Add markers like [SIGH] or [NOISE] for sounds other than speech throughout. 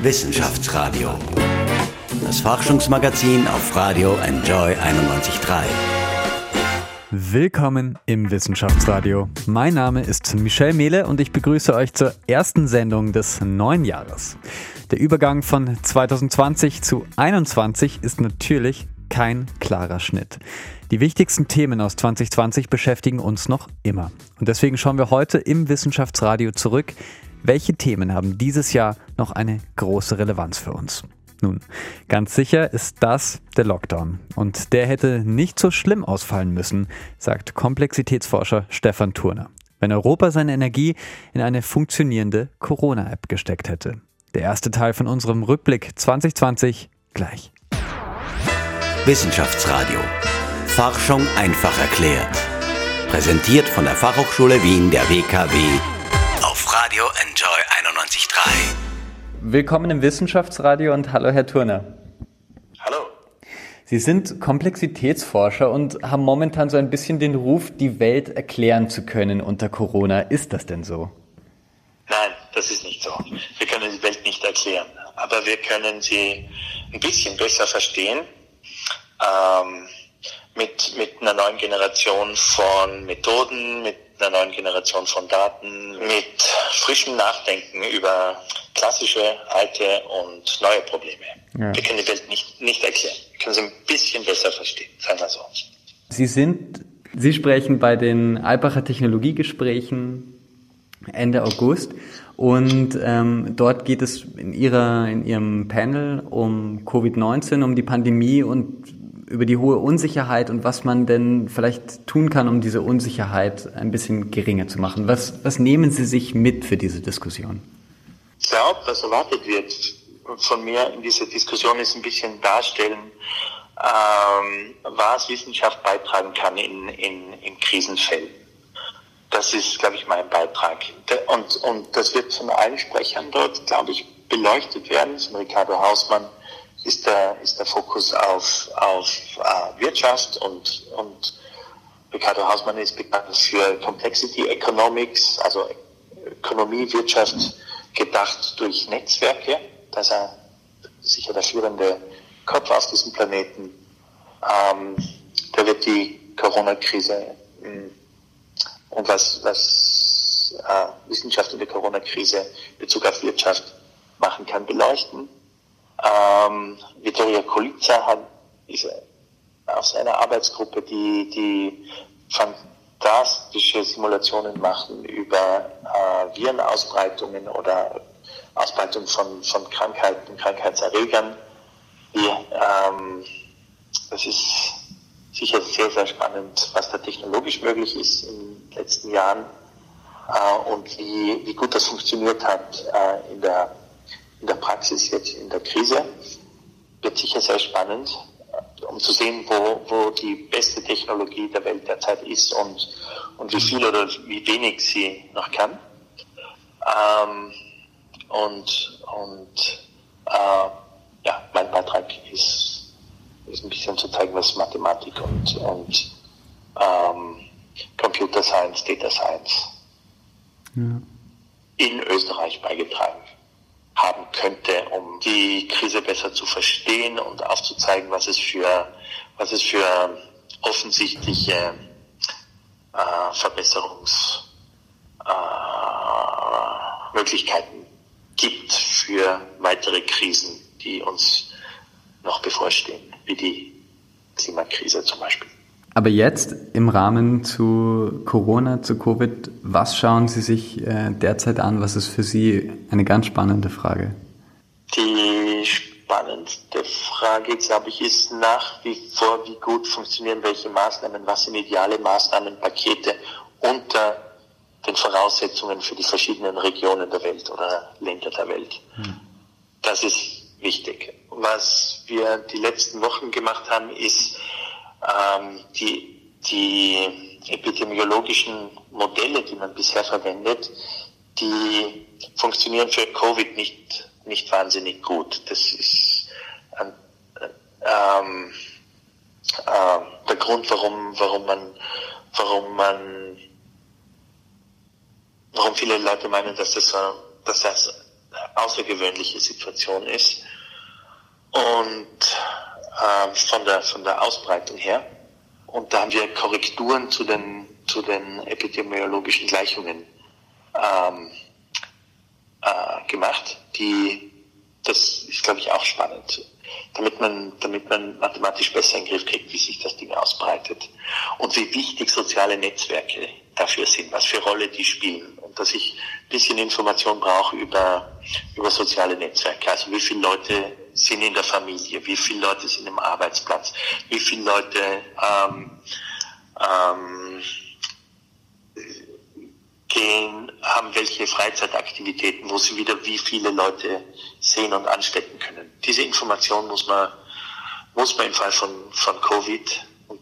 Wissenschaftsradio. Das Forschungsmagazin auf Radio Enjoy 91.3. Willkommen im Wissenschaftsradio. Mein Name ist Michel Mehle und ich begrüße euch zur ersten Sendung des neuen Jahres. Der Übergang von 2020 zu 2021 ist natürlich kein klarer Schnitt. Die wichtigsten Themen aus 2020 beschäftigen uns noch immer. Und deswegen schauen wir heute im Wissenschaftsradio zurück, welche Themen haben dieses Jahr noch eine große Relevanz für uns. Nun, ganz sicher ist das der Lockdown. Und der hätte nicht so schlimm ausfallen müssen, sagt Komplexitätsforscher Stefan Turner, wenn Europa seine Energie in eine funktionierende Corona-App gesteckt hätte. Der erste Teil von unserem Rückblick 2020 gleich. Wissenschaftsradio. Forschung einfach erklärt. Präsentiert von der Fachhochschule Wien der WKW auf Radio Enjoy 91.3. Willkommen im Wissenschaftsradio und hallo Herr Turner. Hallo. Sie sind Komplexitätsforscher und haben momentan so ein bisschen den Ruf, die Welt erklären zu können unter Corona. Ist das denn so? Nein, das ist nicht so. Wir können die Welt nicht erklären, aber wir können sie ein bisschen besser verstehen ähm, mit, mit einer neuen Generation von Methoden, mit einer neuen Generation von Daten, mit frischem Nachdenken über klassische, alte und neue Probleme. Ja. Wir können die Welt nicht, nicht erklären. Wir können sie ein bisschen besser verstehen, sagen wir so. Sie sind, Sie sprechen bei den Alpacher Technologiegesprächen Ende August und ähm, dort geht es in, ihrer, in Ihrem Panel um Covid-19, um die Pandemie und über die hohe Unsicherheit und was man denn vielleicht tun kann, um diese Unsicherheit ein bisschen geringer zu machen. Was, was nehmen Sie sich mit für diese Diskussion? Ich glaube, was erwartet wird von mir in dieser Diskussion ist ein bisschen darstellen, ähm, was Wissenschaft beitragen kann in, in, in Krisenfällen. Das ist, glaube ich, mein Beitrag. Und, und das wird von allen Sprechern dort, glaube ich, beleuchtet werden. Von Ricardo Hausmann ist der, ist der Fokus auf, auf äh, Wirtschaft und, und Ricardo Hausmann ist bekannt für Complexity Economics, also Ökonomie, Wirtschaft gedacht durch Netzwerke. Da ist er sicher der führende Kopf auf diesem Planeten. Ähm, da wird die Corona-Krise hm, und was, was äh, Wissenschaft in der Corona-Krise in Bezug auf Wirtschaft machen kann, beleuchten. Ähm, Vittoria Kolica hat, ist aus einer Arbeitsgruppe, die, die fantastische Simulationen machen über äh, Virenausbreitungen oder Ausbreitung von, von Krankheiten, Krankheitserregern. Die, ähm, das ist sicher sehr, sehr spannend, was da technologisch möglich ist in den letzten Jahren äh, und wie, wie gut das funktioniert hat äh, in der in der Praxis jetzt in der Krise. Wird sicher sehr spannend, um zu sehen, wo, wo die beste Technologie der Welt derzeit ist und, und wie viel oder wie wenig sie noch kann. Ähm, und und äh, ja, mein Beitrag ist, ist ein bisschen zu zeigen, was Mathematik und, und ähm, Computer Science, Data Science ja. in Österreich beigetragen haben könnte, um die Krise besser zu verstehen und aufzuzeigen, was es für, was es für offensichtliche äh, Verbesserungsmöglichkeiten äh, gibt für weitere Krisen, die uns noch bevorstehen, wie die Klimakrise zum Beispiel. Aber jetzt im Rahmen zu Corona, zu Covid, was schauen Sie sich äh, derzeit an? Was ist für Sie eine ganz spannende Frage? Die spannendste Frage, glaube ich, ist nach wie vor, wie gut funktionieren welche Maßnahmen, was sind ideale Maßnahmenpakete unter den Voraussetzungen für die verschiedenen Regionen der Welt oder Länder der Welt. Hm. Das ist wichtig. Was wir die letzten Wochen gemacht haben, ist, ähm, die, die epidemiologischen Modelle, die man bisher verwendet, die funktionieren für Covid nicht, nicht wahnsinnig gut. Das ist ähm, ähm, äh, der Grund, warum, warum man, warum man, warum viele Leute meinen, dass das, dass das außergewöhnliche Situation ist. Und äh, von, der, von der Ausbreitung her. Und da haben wir Korrekturen zu den, zu den epidemiologischen Gleichungen ähm, äh, gemacht, die, das ist, glaube ich, auch spannend, damit man, damit man mathematisch besser in den Griff kriegt, wie sich das Ding ausbreitet und wie wichtig soziale Netzwerke dafür sind, was für Rolle die spielen und dass ich ein bisschen Information brauche über, über soziale Netzwerke, also wie viele Leute sind in der Familie, wie viele Leute sind im Arbeitsplatz, wie viele Leute ähm, ähm, gehen, haben welche Freizeitaktivitäten, wo sie wieder wie viele Leute sehen und anstecken können. Diese Information muss man, muss man im Fall von, von Covid und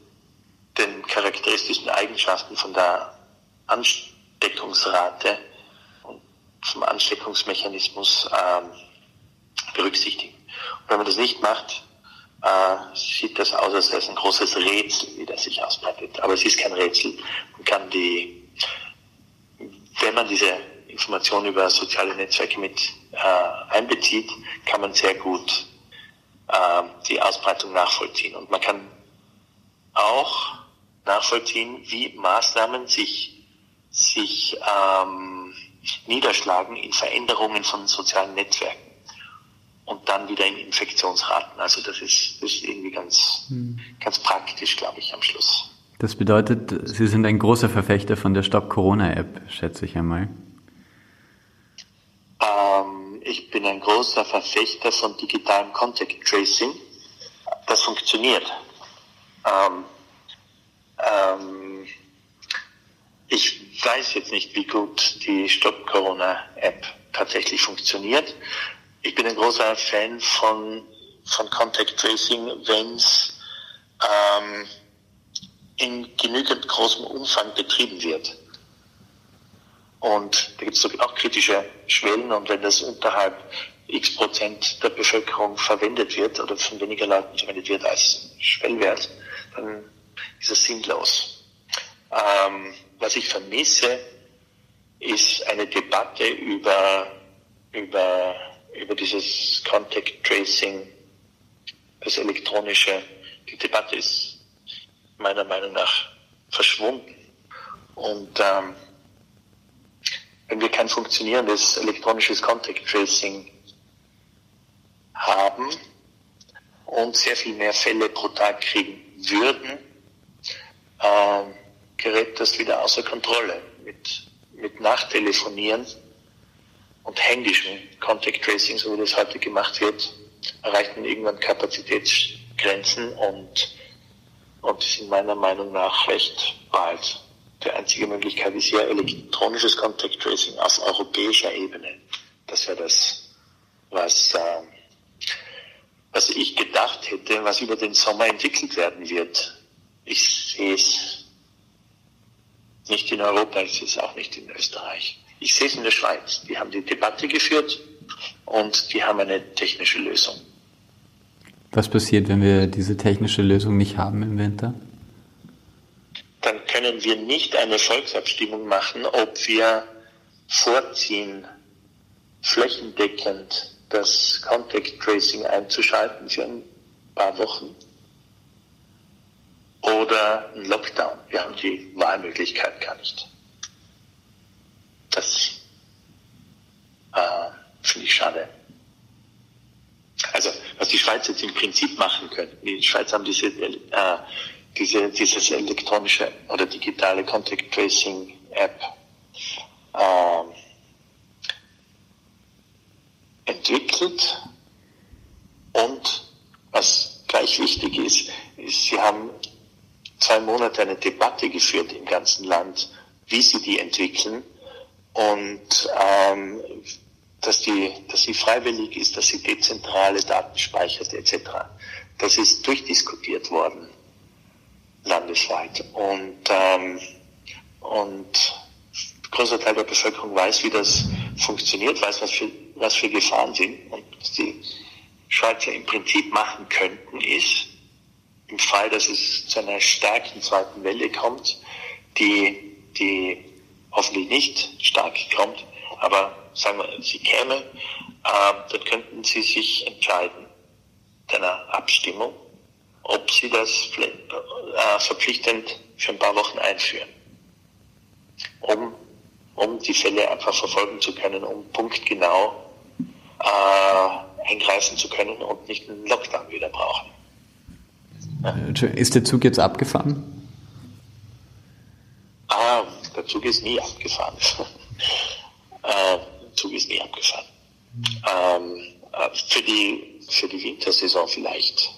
den charakteristischen Eigenschaften von der Ansteckungsrate und vom Ansteckungsmechanismus ähm, berücksichtigen. Wenn man das nicht macht, äh, sieht das aus, als wäre es ein großes Rätsel, wie das sich ausbreitet. Aber es ist kein Rätsel. Man kann die wenn man diese Informationen über soziale Netzwerke mit äh, einbezieht, kann man sehr gut äh, die Ausbreitung nachvollziehen. Und man kann auch nachvollziehen, wie Maßnahmen sich, sich ähm, niederschlagen in Veränderungen von sozialen Netzwerken und dann wieder in Infektionsraten. Also das ist, das ist irgendwie ganz, hm. ganz praktisch, glaube ich, am Schluss. Das bedeutet, Sie sind ein großer Verfechter von der Stop Corona App, schätze ich einmal. Ähm, ich bin ein großer Verfechter von digitalem Contact Tracing. Das funktioniert. Ähm, ähm, ich weiß jetzt nicht, wie gut die Stop Corona App tatsächlich funktioniert. Ich bin ein großer Fan von, von Contact Tracing, wenn es ähm, in genügend großem Umfang betrieben wird. Und da gibt es auch kritische Schwellen und wenn das unterhalb x Prozent der Bevölkerung verwendet wird oder von weniger Leuten verwendet wird als Schwellwert, dann ist es sinnlos. Ähm, was ich vermisse, ist eine Debatte über, über, über dieses Contact Tracing, das elektronische. Die Debatte ist meiner Meinung nach verschwunden. Und ähm, wenn wir kein funktionierendes elektronisches Contact Tracing haben und sehr viel mehr Fälle pro Tag kriegen würden, äh, gerät das wieder außer Kontrolle. Mit, mit Nachtelefonieren und händischem Contact Tracing, so wie das heute gemacht wird, erreicht man irgendwann Kapazitätsgrenzen und und die sind meiner Meinung nach recht bald. Die einzige Möglichkeit ist ja elektronisches Contact Tracing auf europäischer Ebene. Das wäre das, was, äh, was ich gedacht hätte, was über den Sommer entwickelt werden wird. Ich sehe es nicht in Europa, ich sehe es auch nicht in Österreich. Ich sehe es in der Schweiz. Die haben die Debatte geführt und die haben eine technische Lösung. Was passiert, wenn wir diese technische Lösung nicht haben im Winter? Dann können wir nicht eine Volksabstimmung machen, ob wir vorziehen, flächendeckend das Contact Tracing einzuschalten für ein paar Wochen oder ein Lockdown. Wir haben die Wahlmöglichkeit gar nicht. Das äh, finde ich schade. Also was die Schweiz jetzt im Prinzip machen könnte. Die Schweiz haben diese, äh, diese, dieses elektronische oder digitale Contact Tracing App äh, entwickelt und was gleich wichtig ist, ist, sie haben zwei Monate eine Debatte geführt im ganzen Land, wie sie die entwickeln und ähm, dass die, dass sie freiwillig ist, dass sie dezentrale Daten speichert etc. Das ist durchdiskutiert worden landesweit und ähm, und großer Teil der Bevölkerung weiß, wie das funktioniert, weiß, was für, was für Gefahren sind und was die Schweizer im Prinzip machen könnten, ist, im Fall, dass es zu einer starken zweiten Welle kommt, die, die hoffentlich nicht stark kommt, aber sagen wir, sie käme, äh, dann könnten Sie sich entscheiden, einer Abstimmung, ob Sie das äh, verpflichtend für ein paar Wochen einführen, um, um die Fälle einfach verfolgen zu können, um punktgenau äh, eingreifen zu können und nicht einen Lockdown wieder brauchen. Ja. Ist der Zug jetzt abgefahren? Ah, der Zug ist nie abgefahren. [LAUGHS] äh, der Zug ist nie abgefahren. Ähm, äh, für, die, für die Wintersaison vielleicht.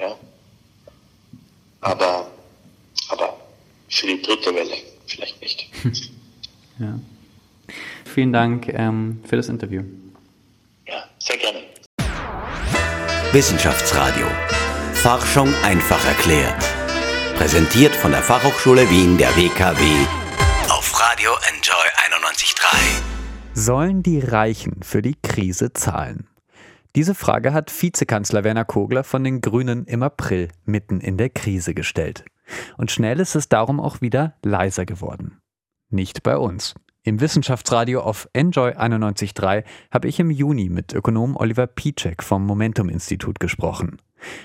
Ja. Aber, aber für die dritte Welle vielleicht nicht. [LAUGHS] Ja. Vielen Dank ähm, für das Interview. Ja, sehr gerne. Wissenschaftsradio. Forschung einfach erklärt. Präsentiert von der Fachhochschule Wien der WKW Sollen die Reichen für die Krise zahlen? Diese Frage hat Vizekanzler Werner Kogler von den Grünen im April mitten in der Krise gestellt. Und schnell ist es darum auch wieder leiser geworden. Nicht bei uns. Im Wissenschaftsradio auf Enjoy 91.3 habe ich im Juni mit Ökonom Oliver Piczek vom Momentum Institut gesprochen.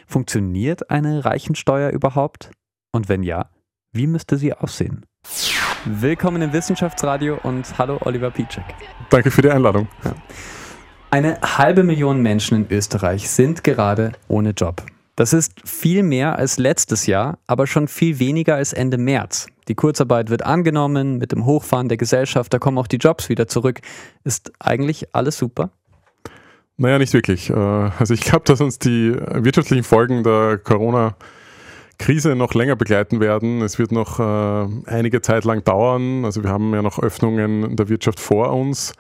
Funktioniert eine Reichensteuer überhaupt? Und wenn ja, wie müsste sie aussehen? Willkommen im Wissenschaftsradio und hallo Oliver Piczek. Danke für die Einladung. Ja. Eine halbe Million Menschen in Österreich sind gerade ohne Job. Das ist viel mehr als letztes Jahr, aber schon viel weniger als Ende März. Die Kurzarbeit wird angenommen, mit dem Hochfahren der Gesellschaft, da kommen auch die Jobs wieder zurück. Ist eigentlich alles super? Naja, nicht wirklich. Äh, also ich glaube, dass uns die wirtschaftlichen Folgen der Corona- Krise noch länger begleiten werden. Es wird noch äh, einige Zeit lang dauern. Also wir haben ja noch Öffnungen der Wirtschaft vor uns,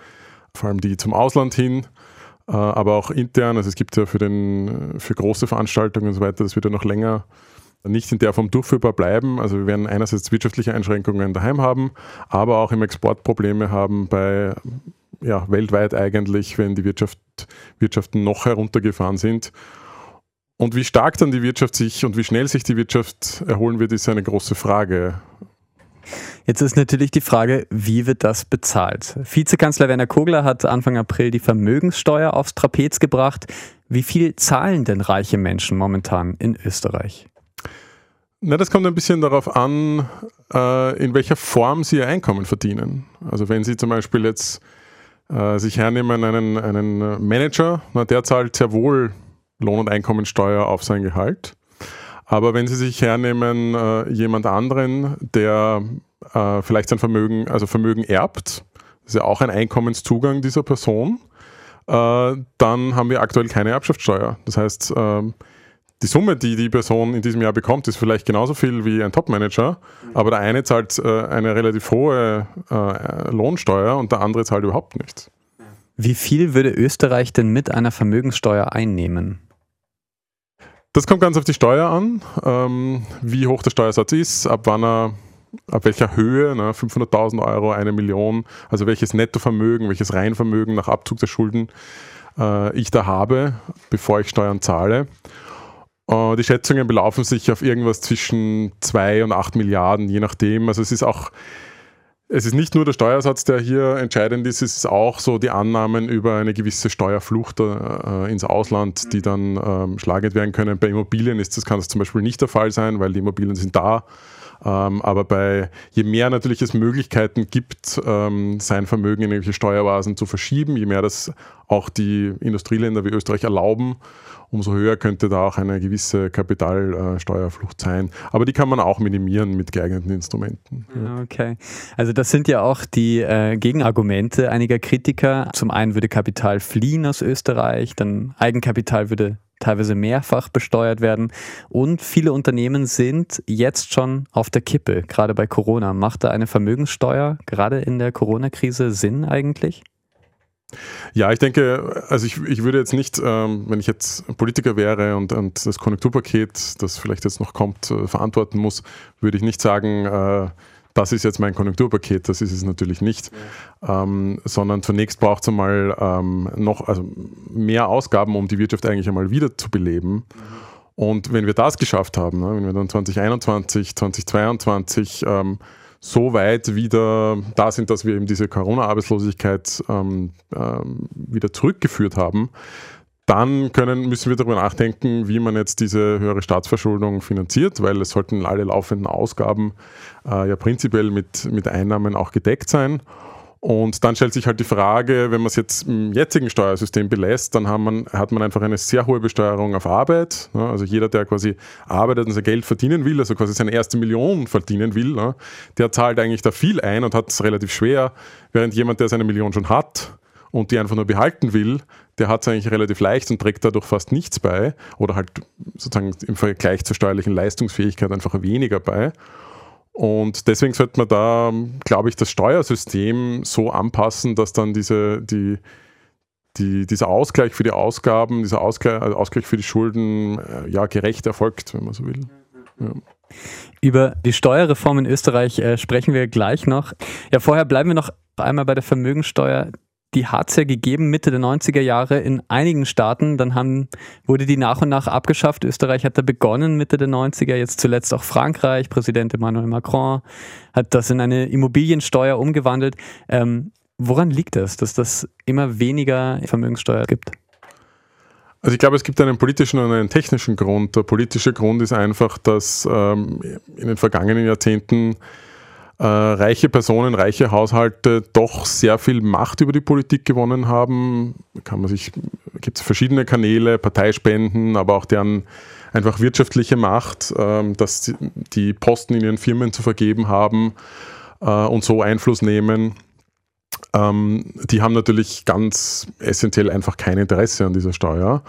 vor allem die zum Ausland hin, äh, aber auch intern. Also es gibt ja für, den, für große Veranstaltungen und so weiter, das wird ja noch länger nicht in der Form durchführbar bleiben. Also wir werden einerseits wirtschaftliche Einschränkungen daheim haben, aber auch im Export Probleme haben bei ja, weltweit eigentlich, wenn die Wirtschaft, Wirtschaften noch heruntergefahren sind. Und wie stark dann die Wirtschaft sich und wie schnell sich die Wirtschaft erholen wird, ist eine große Frage. Jetzt ist natürlich die Frage, wie wird das bezahlt? Vizekanzler Werner Kogler hat Anfang April die Vermögenssteuer aufs Trapez gebracht. Wie viel zahlen denn reiche Menschen momentan in Österreich? Na, das kommt ein bisschen darauf an, äh, in welcher Form sie ihr Einkommen verdienen. Also wenn Sie zum Beispiel jetzt äh, sich hernehmen, einen, einen Manager, na, der zahlt sehr wohl Lohn- und Einkommensteuer auf sein Gehalt. Aber wenn Sie sich hernehmen, äh, jemand anderen, der äh, vielleicht sein Vermögen, also Vermögen erbt, das ist ja auch ein Einkommenszugang dieser Person, äh, dann haben wir aktuell keine Erbschaftssteuer. Das heißt, ähm, die Summe, die die Person in diesem Jahr bekommt, ist vielleicht genauso viel wie ein Topmanager, aber der eine zahlt äh, eine relativ hohe äh, Lohnsteuer und der andere zahlt überhaupt nichts. Wie viel würde Österreich denn mit einer Vermögenssteuer einnehmen? Das kommt ganz auf die Steuer an, ähm, wie hoch der Steuersatz ist, ab wann er, ab welcher Höhe, ne, 500.000 Euro, eine Million, also welches Nettovermögen, welches Reinvermögen nach Abzug der Schulden äh, ich da habe, bevor ich Steuern zahle. Äh, die Schätzungen belaufen sich auf irgendwas zwischen 2 und 8 Milliarden, je nachdem. Also es ist auch es ist nicht nur der Steuersatz, der hier entscheidend ist, es ist auch so die Annahmen über eine gewisse Steuerflucht äh, ins Ausland, die dann ähm, schlagend werden können. Bei Immobilien ist das, kann das zum Beispiel nicht der Fall sein, weil die Immobilien sind da. Ähm, aber bei je mehr natürlich es Möglichkeiten gibt, ähm, sein Vermögen in irgendwelche Steuerbasen zu verschieben, je mehr das auch die Industrieländer wie Österreich erlauben, umso höher könnte da auch eine gewisse Kapitalsteuerflucht sein. Aber die kann man auch minimieren mit geeigneten Instrumenten. Okay. Also das sind ja auch die äh, Gegenargumente einiger Kritiker. Zum einen würde Kapital fliehen aus Österreich, dann Eigenkapital würde teilweise mehrfach besteuert werden. Und viele Unternehmen sind jetzt schon auf der Kippe, gerade bei Corona. Macht da eine Vermögenssteuer gerade in der Corona-Krise Sinn eigentlich? Ja, ich denke, also ich, ich würde jetzt nicht, ähm, wenn ich jetzt Politiker wäre und, und das Konjunkturpaket, das vielleicht jetzt noch kommt, äh, verantworten muss, würde ich nicht sagen, äh, das ist jetzt mein Konjunkturpaket, das ist es natürlich nicht, ja. ähm, sondern zunächst braucht es einmal ähm, noch also mehr Ausgaben, um die Wirtschaft eigentlich einmal wieder zu beleben. Mhm. Und wenn wir das geschafft haben, ne, wenn wir dann 2021, 2022 ähm, so weit wieder da sind, dass wir eben diese Corona-Arbeitslosigkeit ähm, ähm, wieder zurückgeführt haben, dann können, müssen wir darüber nachdenken, wie man jetzt diese höhere Staatsverschuldung finanziert, weil es sollten alle laufenden Ausgaben äh, ja prinzipiell mit, mit Einnahmen auch gedeckt sein. Und dann stellt sich halt die Frage, wenn man es jetzt im jetzigen Steuersystem belässt, dann man, hat man einfach eine sehr hohe Besteuerung auf Arbeit. Ne? Also jeder, der quasi arbeitet und sein Geld verdienen will, also quasi seine erste Million verdienen will, ne? der zahlt eigentlich da viel ein und hat es relativ schwer, während jemand, der seine Million schon hat, und die einfach nur behalten will, der hat es eigentlich relativ leicht und trägt dadurch fast nichts bei oder halt sozusagen im Vergleich zur steuerlichen Leistungsfähigkeit einfach weniger bei. Und deswegen sollte man da, glaube ich, das Steuersystem so anpassen, dass dann diese, die, die, dieser Ausgleich für die Ausgaben, dieser Ausgleich, also Ausgleich für die Schulden äh, ja gerecht erfolgt, wenn man so will. Ja. Über die Steuerreform in Österreich äh, sprechen wir gleich noch. Ja, vorher bleiben wir noch einmal bei der Vermögensteuer die hat es ja gegeben Mitte der 90er Jahre in einigen Staaten. Dann haben, wurde die nach und nach abgeschafft. Österreich hat da begonnen Mitte der 90er, jetzt zuletzt auch Frankreich. Präsident Emmanuel Macron hat das in eine Immobiliensteuer umgewandelt. Ähm, woran liegt das, dass das immer weniger Vermögenssteuer gibt? Also ich glaube, es gibt einen politischen und einen technischen Grund. Der politische Grund ist einfach, dass ähm, in den vergangenen Jahrzehnten äh, reiche Personen, reiche Haushalte doch sehr viel Macht über die Politik gewonnen haben. Kann man sich, gibt es verschiedene Kanäle, Parteispenden, aber auch deren einfach wirtschaftliche Macht, äh, dass die Posten in ihren Firmen zu vergeben haben äh, und so Einfluss nehmen. Ähm, die haben natürlich ganz essentiell einfach kein Interesse an dieser Steuer.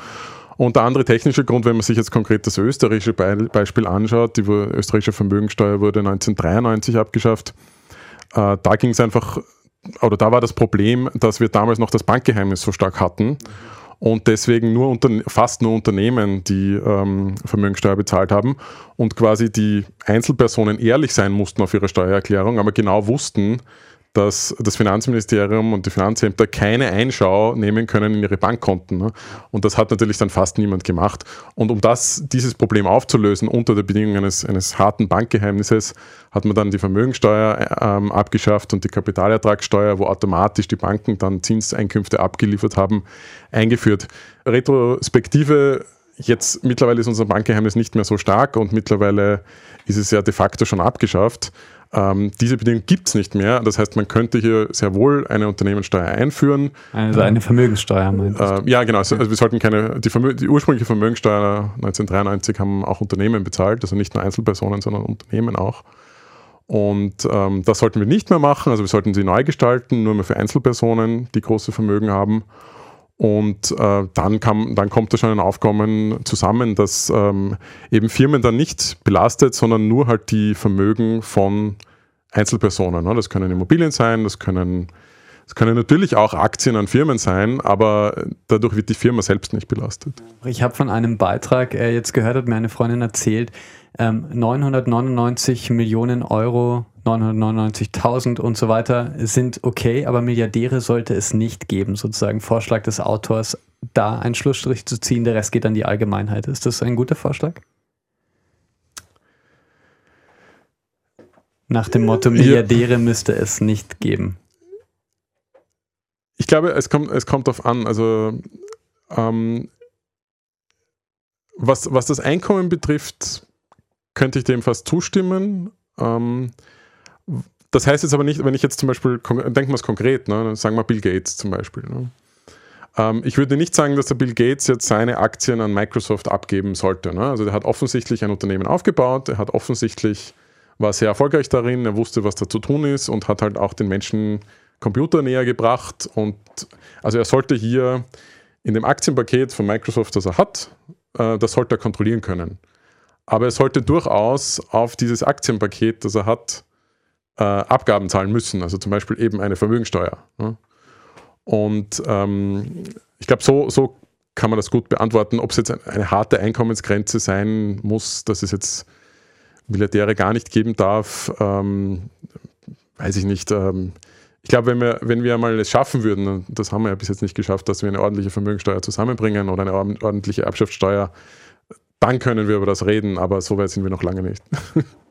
Und der andere technische Grund, wenn man sich jetzt konkret das österreichische Beispiel anschaut, die österreichische Vermögensteuer wurde 1993 abgeschafft. Äh, da ging es einfach, oder da war das Problem, dass wir damals noch das Bankgeheimnis so stark hatten und deswegen nur fast nur Unternehmen die ähm, Vermögensteuer bezahlt haben und quasi die Einzelpersonen ehrlich sein mussten auf ihre Steuererklärung, aber genau wussten, dass das Finanzministerium und die Finanzämter keine Einschau nehmen können in ihre Bankkonten. Ne? Und das hat natürlich dann fast niemand gemacht. Und um das, dieses Problem aufzulösen unter der Bedingung eines, eines harten Bankgeheimnisses, hat man dann die Vermögensteuer ähm, abgeschafft und die Kapitalertragssteuer, wo automatisch die Banken dann Zinseinkünfte abgeliefert haben, eingeführt. Retrospektive Jetzt mittlerweile ist unser Bankgeheimnis nicht mehr so stark und mittlerweile ist es ja de facto schon abgeschafft. Ähm, diese Bedingung gibt es nicht mehr. Das heißt, man könnte hier sehr wohl eine Unternehmenssteuer einführen. Also eine Vermögenssteuer, meinst äh, Ja, genau. Also, also, wir sollten keine, die, die, ursprüngliche Vermögenssteuer 1993 haben auch Unternehmen bezahlt, also nicht nur Einzelpersonen, sondern Unternehmen auch. Und ähm, das sollten wir nicht mehr machen. Also wir sollten sie neu gestalten, nur mehr für Einzelpersonen, die große Vermögen haben. Und äh, dann, kam, dann kommt da schon ein Aufkommen zusammen, dass ähm, eben Firmen dann nicht belastet, sondern nur halt die Vermögen von Einzelpersonen. Ne? Das können Immobilien sein, das können, das können natürlich auch Aktien an Firmen sein, aber dadurch wird die Firma selbst nicht belastet. Ich habe von einem Beitrag äh, jetzt gehört, hat mir eine Freundin erzählt, ähm, 999 Millionen Euro 999.000 und so weiter sind okay, aber Milliardäre sollte es nicht geben, sozusagen Vorschlag des Autors, da einen Schlussstrich zu ziehen, der Rest geht an die Allgemeinheit. Ist das ein guter Vorschlag? Nach dem Motto, Milliardäre ja. müsste es nicht geben. Ich glaube, es kommt, es kommt darauf an. Also, ähm, was, was das Einkommen betrifft, könnte ich dem fast zustimmen. Ähm, das heißt jetzt aber nicht, wenn ich jetzt zum Beispiel, denken wir es konkret, ne, sagen wir Bill Gates zum Beispiel. Ne. Ähm, ich würde nicht sagen, dass der Bill Gates jetzt seine Aktien an Microsoft abgeben sollte. Ne. Also der hat offensichtlich ein Unternehmen aufgebaut, er hat offensichtlich, war sehr erfolgreich darin, er wusste, was da zu tun ist und hat halt auch den Menschen Computer näher gebracht. Und also er sollte hier in dem Aktienpaket von Microsoft, das er hat, äh, das sollte er kontrollieren können. Aber er sollte durchaus auf dieses Aktienpaket, das er hat, äh, Abgaben zahlen müssen, also zum Beispiel eben eine Vermögensteuer. Ne? Und ähm, ich glaube, so, so kann man das gut beantworten. Ob es jetzt eine harte Einkommensgrenze sein muss, dass es jetzt Milliardäre gar nicht geben darf, ähm, weiß ich nicht. Ähm, ich glaube, wenn wir, wenn wir mal es schaffen würden, das haben wir ja bis jetzt nicht geschafft, dass wir eine ordentliche Vermögensteuer zusammenbringen oder eine ordentliche Erbschaftssteuer, dann können wir über das reden, aber so weit sind wir noch lange nicht. [LAUGHS]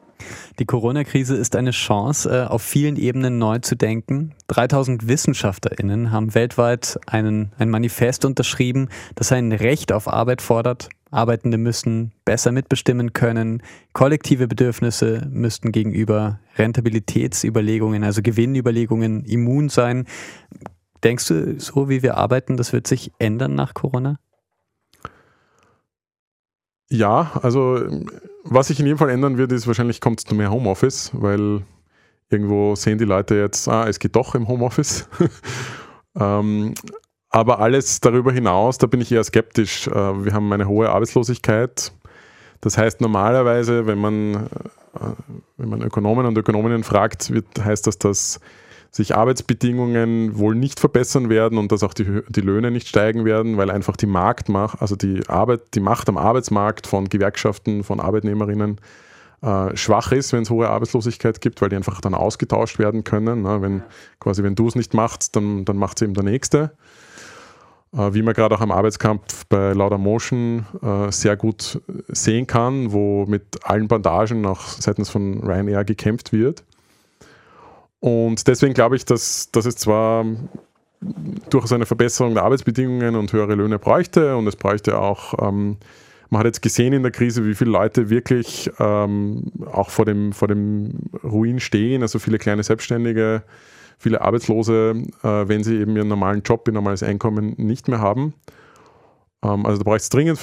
Die Corona-Krise ist eine Chance, äh, auf vielen Ebenen neu zu denken. 3000 WissenschaftlerInnen haben weltweit einen, ein Manifest unterschrieben, das ein Recht auf Arbeit fordert. Arbeitende müssen besser mitbestimmen können. Kollektive Bedürfnisse müssten gegenüber Rentabilitätsüberlegungen, also Gewinnüberlegungen immun sein. Denkst du, so wie wir arbeiten, das wird sich ändern nach Corona? Ja, also was sich in jedem Fall ändern wird, ist wahrscheinlich kommt es zu mehr Homeoffice, weil irgendwo sehen die Leute jetzt, ah, es geht doch im Homeoffice. [LAUGHS] ähm, aber alles darüber hinaus, da bin ich eher skeptisch. Äh, wir haben eine hohe Arbeitslosigkeit. Das heißt, normalerweise, wenn man, äh, wenn man Ökonomen und Ökonominnen fragt, wird, heißt das, dass sich Arbeitsbedingungen wohl nicht verbessern werden und dass auch die, die Löhne nicht steigen werden, weil einfach die Marktmacht, also die Arbeit, die Macht am Arbeitsmarkt von Gewerkschaften, von Arbeitnehmerinnen äh, schwach ist, wenn es hohe Arbeitslosigkeit gibt, weil die einfach dann ausgetauscht werden können. Ne? Wenn quasi, wenn du es nicht machst, dann, dann macht es eben der Nächste. Äh, wie man gerade auch am Arbeitskampf bei Lauda Motion äh, sehr gut sehen kann, wo mit allen Bandagen auch seitens von Ryanair gekämpft wird. Und deswegen glaube ich, dass, dass es zwar durchaus eine Verbesserung der Arbeitsbedingungen und höhere Löhne bräuchte und es bräuchte auch, ähm, man hat jetzt gesehen in der Krise, wie viele Leute wirklich ähm, auch vor dem, vor dem Ruin stehen, also viele kleine Selbstständige, viele Arbeitslose, äh, wenn sie eben ihren normalen Job, ihr normales Einkommen nicht mehr haben. Ähm, also da braucht es dringend,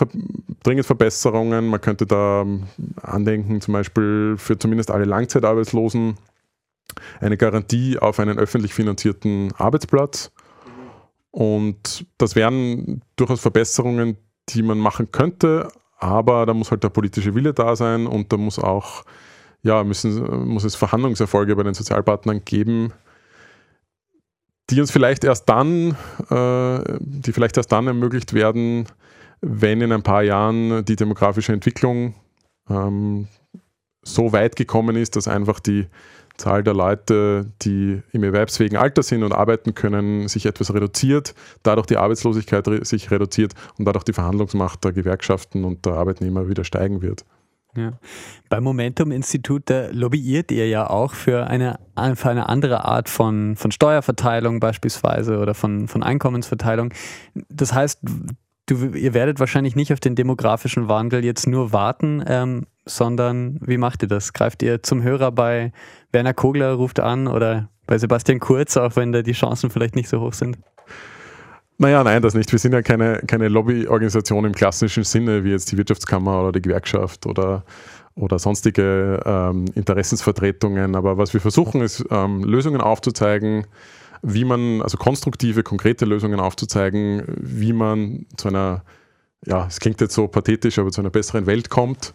dringend Verbesserungen. Man könnte da ähm, andenken, zum Beispiel für zumindest alle Langzeitarbeitslosen, eine Garantie auf einen öffentlich finanzierten Arbeitsplatz. Und das wären durchaus Verbesserungen, die man machen könnte, aber da muss halt der politische Wille da sein und da muss auch, ja, müssen, muss es Verhandlungserfolge bei den Sozialpartnern geben, die uns vielleicht erst dann, äh, die vielleicht erst dann ermöglicht werden, wenn in ein paar Jahren die demografische Entwicklung ähm, so weit gekommen ist, dass einfach die Zahl der Leute, die im erwerbsfähigen Alter sind und arbeiten können, sich etwas reduziert, dadurch die Arbeitslosigkeit sich reduziert und dadurch die Verhandlungsmacht der Gewerkschaften und der Arbeitnehmer wieder steigen wird. Ja. Beim Momentum-Institut lobbyiert ihr ja auch für eine, für eine andere Art von, von Steuerverteilung beispielsweise oder von, von Einkommensverteilung. Das heißt, du, ihr werdet wahrscheinlich nicht auf den demografischen Wandel jetzt nur warten, ähm, sondern wie macht ihr das? Greift ihr zum Hörer bei Werner Kogler, ruft an oder bei Sebastian Kurz, auch wenn da die Chancen vielleicht nicht so hoch sind? Naja, nein, das nicht. Wir sind ja keine, keine Lobbyorganisation im klassischen Sinne, wie jetzt die Wirtschaftskammer oder die Gewerkschaft oder, oder sonstige ähm, Interessensvertretungen. Aber was wir versuchen, ist ähm, Lösungen aufzuzeigen, wie man, also konstruktive, konkrete Lösungen aufzuzeigen, wie man zu einer, ja, es klingt jetzt so pathetisch, aber zu einer besseren Welt kommt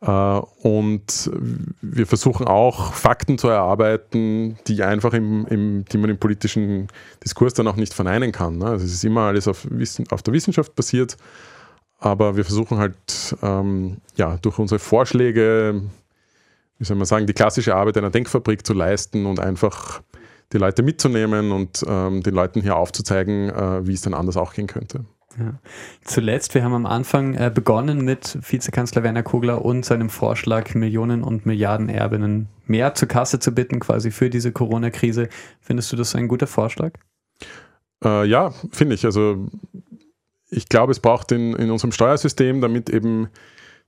und wir versuchen auch Fakten zu erarbeiten, die einfach im, im, die man im politischen Diskurs dann auch nicht verneinen kann. Ne? Also es ist immer alles auf, auf der Wissenschaft basiert, aber wir versuchen halt ähm, ja, durch unsere Vorschläge, wie soll man sagen, die klassische Arbeit einer Denkfabrik zu leisten und einfach die Leute mitzunehmen und ähm, den Leuten hier aufzuzeigen, äh, wie es dann anders auch gehen könnte. Ja. Zuletzt, wir haben am Anfang äh, begonnen mit Vizekanzler Werner Kogler und seinem Vorschlag, Millionen und Milliarden Erbinnen mehr zur Kasse zu bitten, quasi für diese Corona-Krise. Findest du das ein guter Vorschlag? Äh, ja, finde ich. Also ich glaube, es braucht in, in unserem Steuersystem, damit eben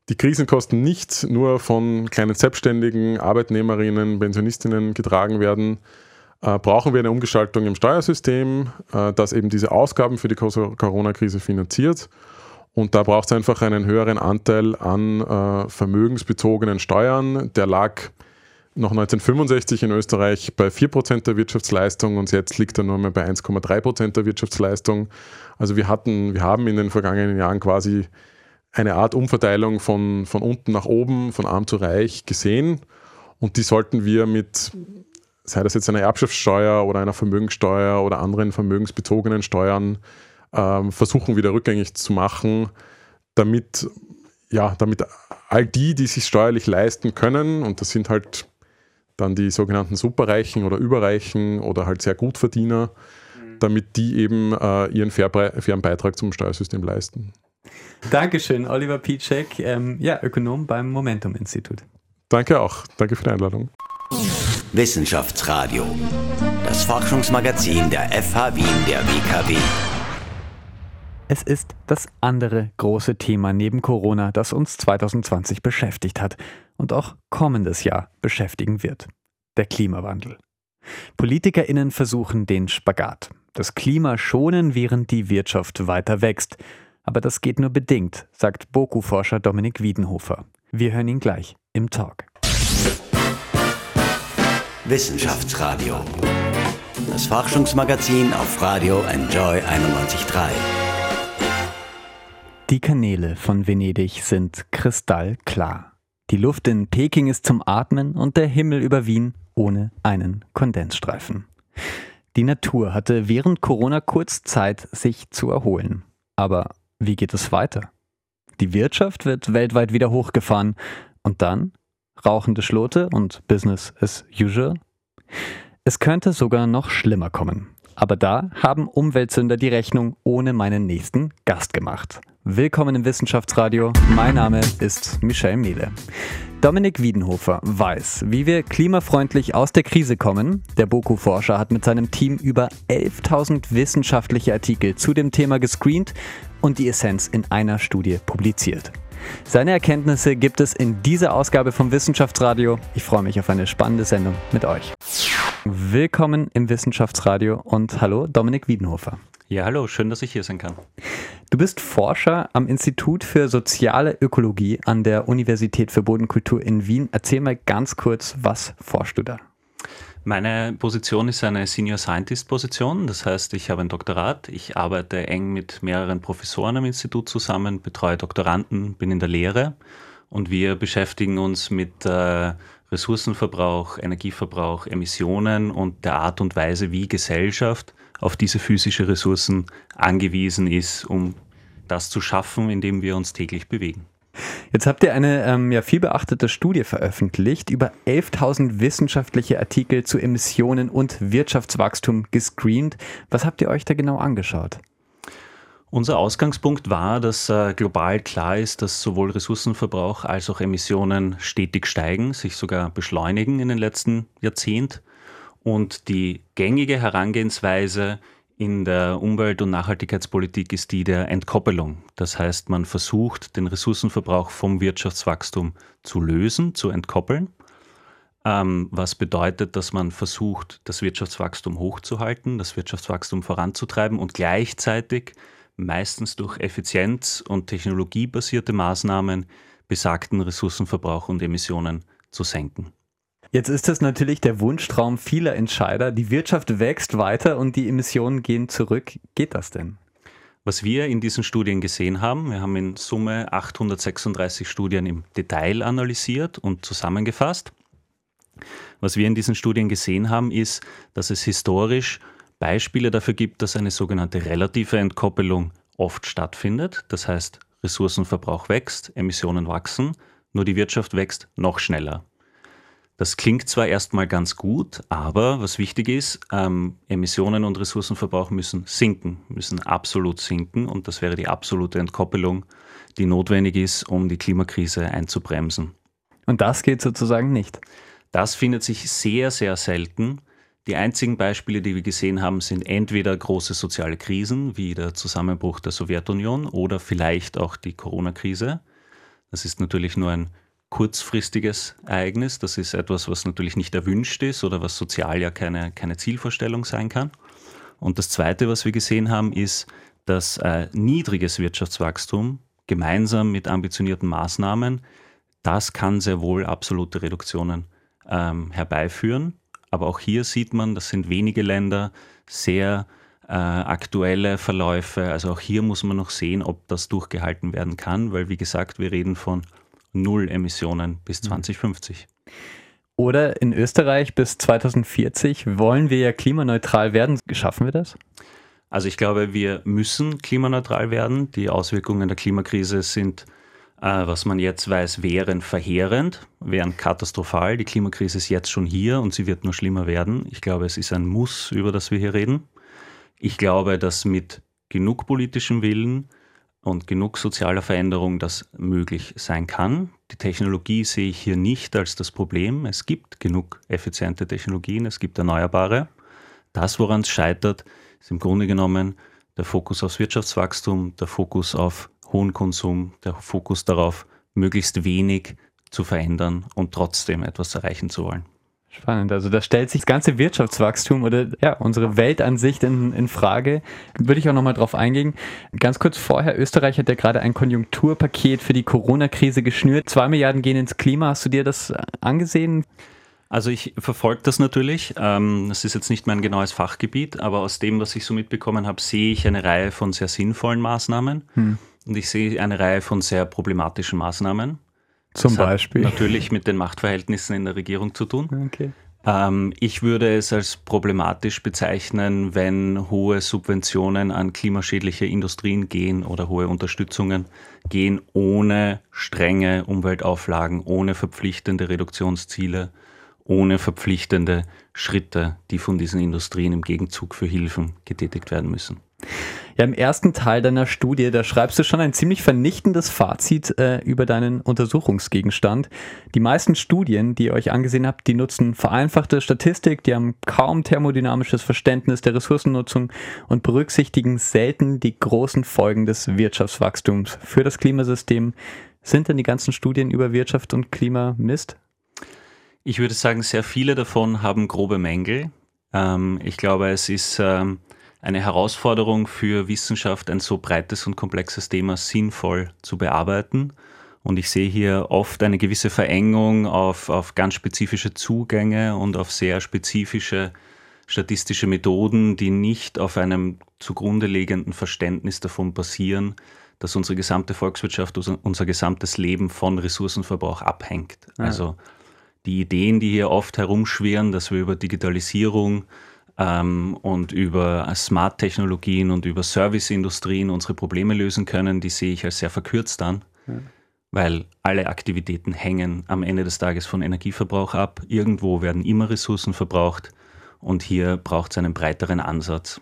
die Krisenkosten nicht nur von kleinen Selbstständigen, Arbeitnehmerinnen, Pensionistinnen getragen werden, äh, brauchen wir eine Umgestaltung im Steuersystem, äh, das eben diese Ausgaben für die Corona-Krise finanziert. Und da braucht es einfach einen höheren Anteil an äh, vermögensbezogenen Steuern. Der lag noch 1965 in Österreich bei 4% der Wirtschaftsleistung und jetzt liegt er nur mehr bei 1,3% der Wirtschaftsleistung. Also wir hatten, wir haben in den vergangenen Jahren quasi eine Art Umverteilung von, von unten nach oben, von arm zu reich gesehen. Und die sollten wir mit sei das jetzt eine Erbschaftssteuer oder einer Vermögenssteuer oder anderen vermögensbezogenen Steuern, ähm, versuchen wieder rückgängig zu machen, damit, ja, damit all die, die sich steuerlich leisten können, und das sind halt dann die sogenannten Superreichen oder Überreichen oder halt sehr Gutverdiener, mhm. damit die eben äh, ihren fairen Beitrag zum Steuersystem leisten. Dankeschön, Oliver Piczek, ähm, ja, Ökonom beim Momentum-Institut. Danke auch. Danke für die Einladung. Wissenschaftsradio. Das Forschungsmagazin der FH Wien der WKW. Es ist das andere große Thema neben Corona, das uns 2020 beschäftigt hat und auch kommendes Jahr beschäftigen wird. Der Klimawandel. PolitikerInnen versuchen den Spagat. Das Klima schonen, während die Wirtschaft weiter wächst. Aber das geht nur bedingt, sagt Boku-Forscher Dominik Wiedenhofer. Wir hören ihn gleich im Talk. Wissenschaftsradio. Das Forschungsmagazin auf Radio Enjoy 91.3. Die Kanäle von Venedig sind kristallklar. Die Luft in Peking ist zum Atmen und der Himmel über Wien ohne einen Kondensstreifen. Die Natur hatte während Corona kurz Zeit, sich zu erholen. Aber wie geht es weiter? Die Wirtschaft wird weltweit wieder hochgefahren und dann rauchende Schlote und Business as usual? Es könnte sogar noch schlimmer kommen. Aber da haben Umweltsünder die Rechnung ohne meinen nächsten Gast gemacht. Willkommen im Wissenschaftsradio. Mein Name ist Michel Mehle. Dominik Wiedenhofer weiß, wie wir klimafreundlich aus der Krise kommen. Der Boku-Forscher hat mit seinem Team über 11.000 wissenschaftliche Artikel zu dem Thema gescreent und die Essenz in einer Studie publiziert. Seine Erkenntnisse gibt es in dieser Ausgabe vom Wissenschaftsradio. Ich freue mich auf eine spannende Sendung mit euch. Willkommen im Wissenschaftsradio und hallo Dominik Wiedenhofer. Ja, hallo, schön, dass ich hier sein kann. Du bist Forscher am Institut für soziale Ökologie an der Universität für Bodenkultur in Wien. Erzähl mal ganz kurz, was forschst du da? Meine Position ist eine Senior Scientist Position, das heißt, ich habe ein Doktorat, ich arbeite eng mit mehreren Professoren am Institut zusammen, betreue Doktoranden, bin in der Lehre. Und wir beschäftigen uns mit äh, Ressourcenverbrauch, Energieverbrauch, Emissionen und der Art und Weise, wie Gesellschaft auf diese physischen Ressourcen angewiesen ist, um das zu schaffen, indem wir uns täglich bewegen. Jetzt habt ihr eine ähm, ja, viel beachtete Studie veröffentlicht, über 11.000 wissenschaftliche Artikel zu Emissionen und Wirtschaftswachstum gescreent. Was habt ihr euch da genau angeschaut? Unser Ausgangspunkt war, dass äh, global klar ist, dass sowohl Ressourcenverbrauch als auch Emissionen stetig steigen, sich sogar beschleunigen in den letzten Jahrzehnten. Und die gängige Herangehensweise in der Umwelt- und Nachhaltigkeitspolitik ist die der Entkoppelung. Das heißt, man versucht, den Ressourcenverbrauch vom Wirtschaftswachstum zu lösen, zu entkoppeln. Ähm, was bedeutet, dass man versucht, das Wirtschaftswachstum hochzuhalten, das Wirtschaftswachstum voranzutreiben und gleichzeitig meistens durch effizienz- und technologiebasierte Maßnahmen besagten Ressourcenverbrauch und Emissionen zu senken. Jetzt ist das natürlich der Wunschtraum vieler Entscheider. Die Wirtschaft wächst weiter und die Emissionen gehen zurück. Geht das denn? Was wir in diesen Studien gesehen haben, wir haben in Summe 836 Studien im Detail analysiert und zusammengefasst. Was wir in diesen Studien gesehen haben, ist, dass es historisch Beispiele dafür gibt, dass eine sogenannte relative Entkoppelung oft stattfindet. Das heißt, Ressourcenverbrauch wächst, Emissionen wachsen, nur die Wirtschaft wächst noch schneller. Das klingt zwar erstmal ganz gut, aber was wichtig ist, ähm, Emissionen und Ressourcenverbrauch müssen sinken, müssen absolut sinken und das wäre die absolute Entkoppelung, die notwendig ist, um die Klimakrise einzubremsen. Und das geht sozusagen nicht. Das findet sich sehr, sehr selten. Die einzigen Beispiele, die wir gesehen haben, sind entweder große soziale Krisen wie der Zusammenbruch der Sowjetunion oder vielleicht auch die Corona-Krise. Das ist natürlich nur ein kurzfristiges Ereignis. Das ist etwas, was natürlich nicht erwünscht ist oder was sozial ja keine, keine Zielvorstellung sein kann. Und das Zweite, was wir gesehen haben, ist, dass äh, niedriges Wirtschaftswachstum gemeinsam mit ambitionierten Maßnahmen, das kann sehr wohl absolute Reduktionen ähm, herbeiführen. Aber auch hier sieht man, das sind wenige Länder, sehr äh, aktuelle Verläufe. Also auch hier muss man noch sehen, ob das durchgehalten werden kann, weil wie gesagt, wir reden von Null Emissionen bis 2050. Mhm. Oder in Österreich bis 2040 wollen wir ja klimaneutral werden. Schaffen wir das? Also ich glaube, wir müssen klimaneutral werden. Die Auswirkungen der Klimakrise sind äh, was man jetzt weiß, wären verheerend, wären katastrophal. Die Klimakrise ist jetzt schon hier und sie wird nur schlimmer werden. Ich glaube, es ist ein Muss, über das wir hier reden. Ich glaube, dass mit genug politischem Willen und genug sozialer Veränderung das möglich sein kann. Die Technologie sehe ich hier nicht als das Problem. Es gibt genug effiziente Technologien, es gibt erneuerbare. Das, woran es scheitert, ist im Grunde genommen der Fokus aufs Wirtschaftswachstum, der Fokus auf hohen Konsum, der Fokus darauf, möglichst wenig zu verändern und trotzdem etwas erreichen zu wollen. Spannend. Also da stellt sich das ganze Wirtschaftswachstum oder ja, unsere Weltansicht in, in Frage. Würde ich auch nochmal drauf eingehen. Ganz kurz vorher, Österreich hat ja gerade ein Konjunkturpaket für die Corona-Krise geschnürt. Zwei Milliarden gehen ins Klima. Hast du dir das angesehen? Also ich verfolge das natürlich. Ähm, das ist jetzt nicht mein genaues Fachgebiet, aber aus dem, was ich so mitbekommen habe, sehe ich eine Reihe von sehr sinnvollen Maßnahmen. Hm. Und ich sehe eine Reihe von sehr problematischen Maßnahmen. Zum das Beispiel. natürlich mit den Machtverhältnissen in der Regierung zu tun. Okay. Ähm, ich würde es als problematisch bezeichnen, wenn hohe Subventionen an klimaschädliche Industrien gehen oder hohe Unterstützungen gehen ohne strenge Umweltauflagen, ohne verpflichtende Reduktionsziele, ohne verpflichtende Schritte, die von diesen Industrien im Gegenzug für Hilfen getätigt werden müssen. Ja, im ersten Teil deiner Studie, da schreibst du schon ein ziemlich vernichtendes Fazit äh, über deinen Untersuchungsgegenstand. Die meisten Studien, die ihr euch angesehen habt, die nutzen vereinfachte Statistik, die haben kaum thermodynamisches Verständnis der Ressourcennutzung und berücksichtigen selten die großen Folgen des Wirtschaftswachstums für das Klimasystem. Sind denn die ganzen Studien über Wirtschaft und Klima Mist? Ich würde sagen, sehr viele davon haben grobe Mängel. Ähm, ich glaube, es ist ähm, eine Herausforderung für Wissenschaft, ein so breites und komplexes Thema sinnvoll zu bearbeiten. Und ich sehe hier oft eine gewisse Verengung auf, auf ganz spezifische Zugänge und auf sehr spezifische statistische Methoden, die nicht auf einem zugrunde liegenden Verständnis davon basieren, dass unsere gesamte Volkswirtschaft, unser gesamtes Leben von Ressourcenverbrauch abhängt. Also die Ideen, die hier oft herumschwirren, dass wir über Digitalisierung ähm, und über Smart-Technologien und über Serviceindustrien unsere Probleme lösen können, die sehe ich als sehr verkürzt an, ja. weil alle Aktivitäten hängen am Ende des Tages von Energieverbrauch ab. Irgendwo werden immer Ressourcen verbraucht und hier braucht es einen breiteren Ansatz,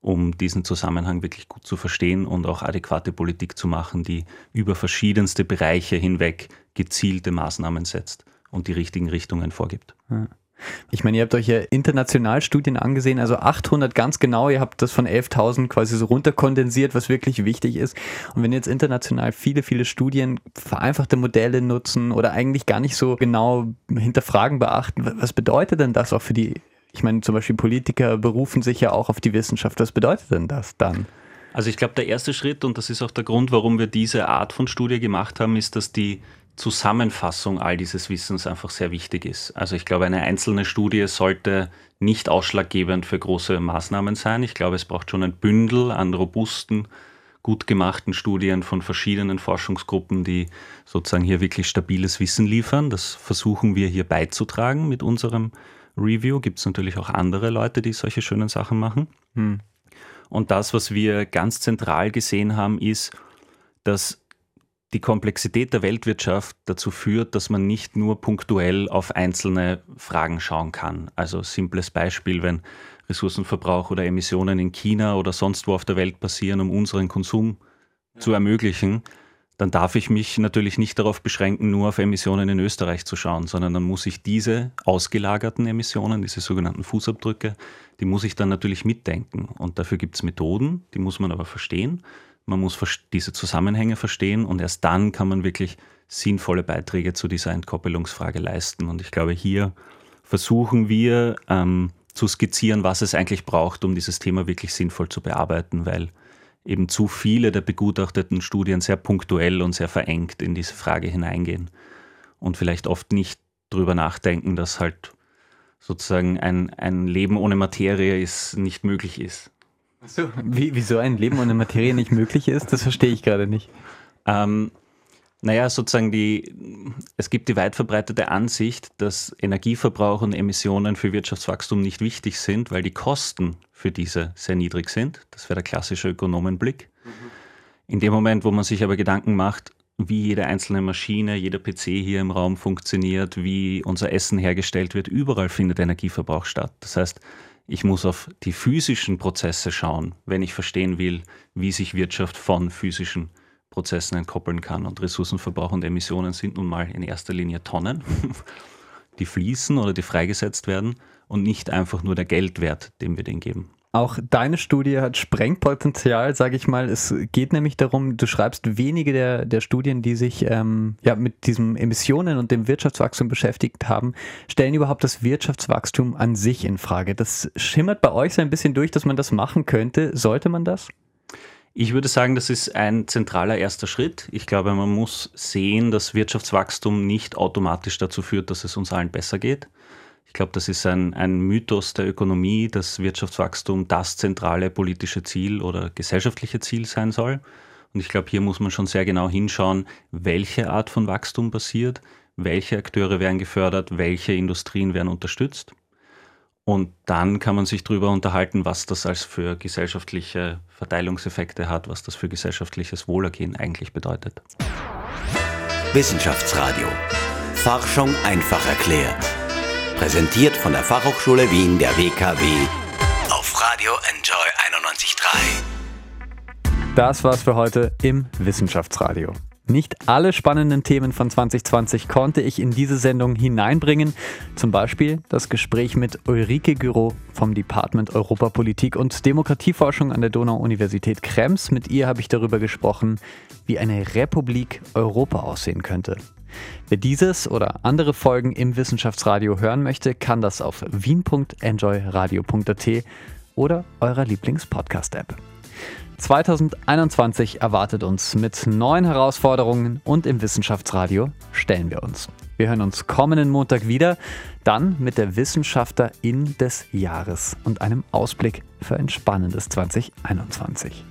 um diesen Zusammenhang wirklich gut zu verstehen und auch adäquate Politik zu machen, die über verschiedenste Bereiche hinweg gezielte Maßnahmen setzt und die richtigen Richtungen vorgibt. Ja. Ich meine, ihr habt euch ja international Studien angesehen, also 800 ganz genau. Ihr habt das von 11.000 quasi so runterkondensiert, was wirklich wichtig ist. Und wenn jetzt international viele, viele Studien vereinfachte Modelle nutzen oder eigentlich gar nicht so genau hinterfragen, beachten, was bedeutet denn das auch für die, ich meine, zum Beispiel Politiker berufen sich ja auch auf die Wissenschaft. Was bedeutet denn das dann? Also ich glaube, der erste Schritt, und das ist auch der Grund, warum wir diese Art von Studie gemacht haben, ist, dass die Zusammenfassung all dieses Wissens einfach sehr wichtig ist. Also ich glaube, eine einzelne Studie sollte nicht ausschlaggebend für große Maßnahmen sein. Ich glaube, es braucht schon ein Bündel an robusten, gut gemachten Studien von verschiedenen Forschungsgruppen, die sozusagen hier wirklich stabiles Wissen liefern. Das versuchen wir hier beizutragen mit unserem Review. Gibt es natürlich auch andere Leute, die solche schönen Sachen machen. Hm. Und das, was wir ganz zentral gesehen haben, ist, dass die Komplexität der Weltwirtschaft dazu führt, dass man nicht nur punktuell auf einzelne Fragen schauen kann. Also simples Beispiel, wenn Ressourcenverbrauch oder Emissionen in China oder sonst wo auf der Welt passieren, um unseren Konsum ja. zu ermöglichen, dann darf ich mich natürlich nicht darauf beschränken, nur auf Emissionen in Österreich zu schauen, sondern dann muss ich diese ausgelagerten Emissionen, diese sogenannten Fußabdrücke, die muss ich dann natürlich mitdenken. Und dafür gibt es Methoden, die muss man aber verstehen. Man muss diese Zusammenhänge verstehen und erst dann kann man wirklich sinnvolle Beiträge zu dieser Entkoppelungsfrage leisten. Und ich glaube, hier versuchen wir ähm, zu skizzieren, was es eigentlich braucht, um dieses Thema wirklich sinnvoll zu bearbeiten, weil eben zu viele der begutachteten Studien sehr punktuell und sehr verengt in diese Frage hineingehen und vielleicht oft nicht darüber nachdenken, dass halt sozusagen ein, ein Leben ohne Materie ist, nicht möglich ist. So, wie, wieso ein Leben ohne Materie nicht möglich ist, das verstehe ich gerade nicht. Ähm, naja, sozusagen die, es gibt die weit verbreitete Ansicht, dass Energieverbrauch und Emissionen für Wirtschaftswachstum nicht wichtig sind, weil die Kosten für diese sehr niedrig sind. Das wäre der klassische Ökonomenblick. In dem Moment, wo man sich aber Gedanken macht, wie jede einzelne Maschine, jeder PC hier im Raum funktioniert, wie unser Essen hergestellt wird, überall findet Energieverbrauch statt. Das heißt, ich muss auf die physischen Prozesse schauen, wenn ich verstehen will, wie sich Wirtschaft von physischen Prozessen entkoppeln kann. Und Ressourcenverbrauch und Emissionen sind nun mal in erster Linie Tonnen, [LAUGHS] die fließen oder die freigesetzt werden und nicht einfach nur der Geldwert, den wir denen geben. Auch deine Studie hat Sprengpotenzial, sage ich mal. Es geht nämlich darum, du schreibst wenige der, der Studien, die sich ähm, ja, mit diesem Emissionen und dem Wirtschaftswachstum beschäftigt haben, stellen überhaupt das Wirtschaftswachstum an sich in Frage. Das schimmert bei euch so ein bisschen durch, dass man das machen könnte. Sollte man das? Ich würde sagen, das ist ein zentraler erster Schritt. Ich glaube, man muss sehen, dass Wirtschaftswachstum nicht automatisch dazu führt, dass es uns allen besser geht. Ich glaube, das ist ein, ein Mythos der Ökonomie, dass Wirtschaftswachstum das zentrale politische Ziel oder gesellschaftliche Ziel sein soll. Und ich glaube, hier muss man schon sehr genau hinschauen, welche Art von Wachstum passiert, welche Akteure werden gefördert, welche Industrien werden unterstützt. Und dann kann man sich darüber unterhalten, was das als für gesellschaftliche Verteilungseffekte hat, was das für gesellschaftliches Wohlergehen eigentlich bedeutet. Wissenschaftsradio. Forschung einfach erklärt. Präsentiert von der Fachhochschule Wien der WKW auf Radio Enjoy 91.3. Das war's für heute im Wissenschaftsradio. Nicht alle spannenden Themen von 2020 konnte ich in diese Sendung hineinbringen. Zum Beispiel das Gespräch mit Ulrike Gyro vom Department Europapolitik und Demokratieforschung an der Donau-Universität Krems. Mit ihr habe ich darüber gesprochen, wie eine Republik Europa aussehen könnte. Wer dieses oder andere Folgen im Wissenschaftsradio hören möchte, kann das auf wien.enjoyradio.at oder eurer Lieblings-Podcast-App. 2021 erwartet uns mit neuen Herausforderungen und im Wissenschaftsradio stellen wir uns. Wir hören uns kommenden Montag wieder, dann mit der Wissenschaftlerin des Jahres und einem Ausblick für ein spannendes 2021.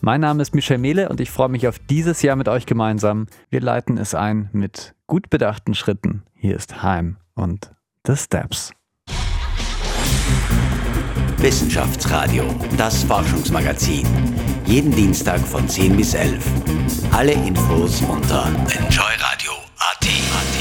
Mein Name ist Michel Mehle und ich freue mich auf dieses Jahr mit euch gemeinsam. Wir leiten es ein mit gut bedachten Schritten. Hier ist Heim und The Steps. Wissenschaftsradio, das Forschungsmagazin. Jeden Dienstag von 10 bis 11. Alle Infos unter enjoyradio.at.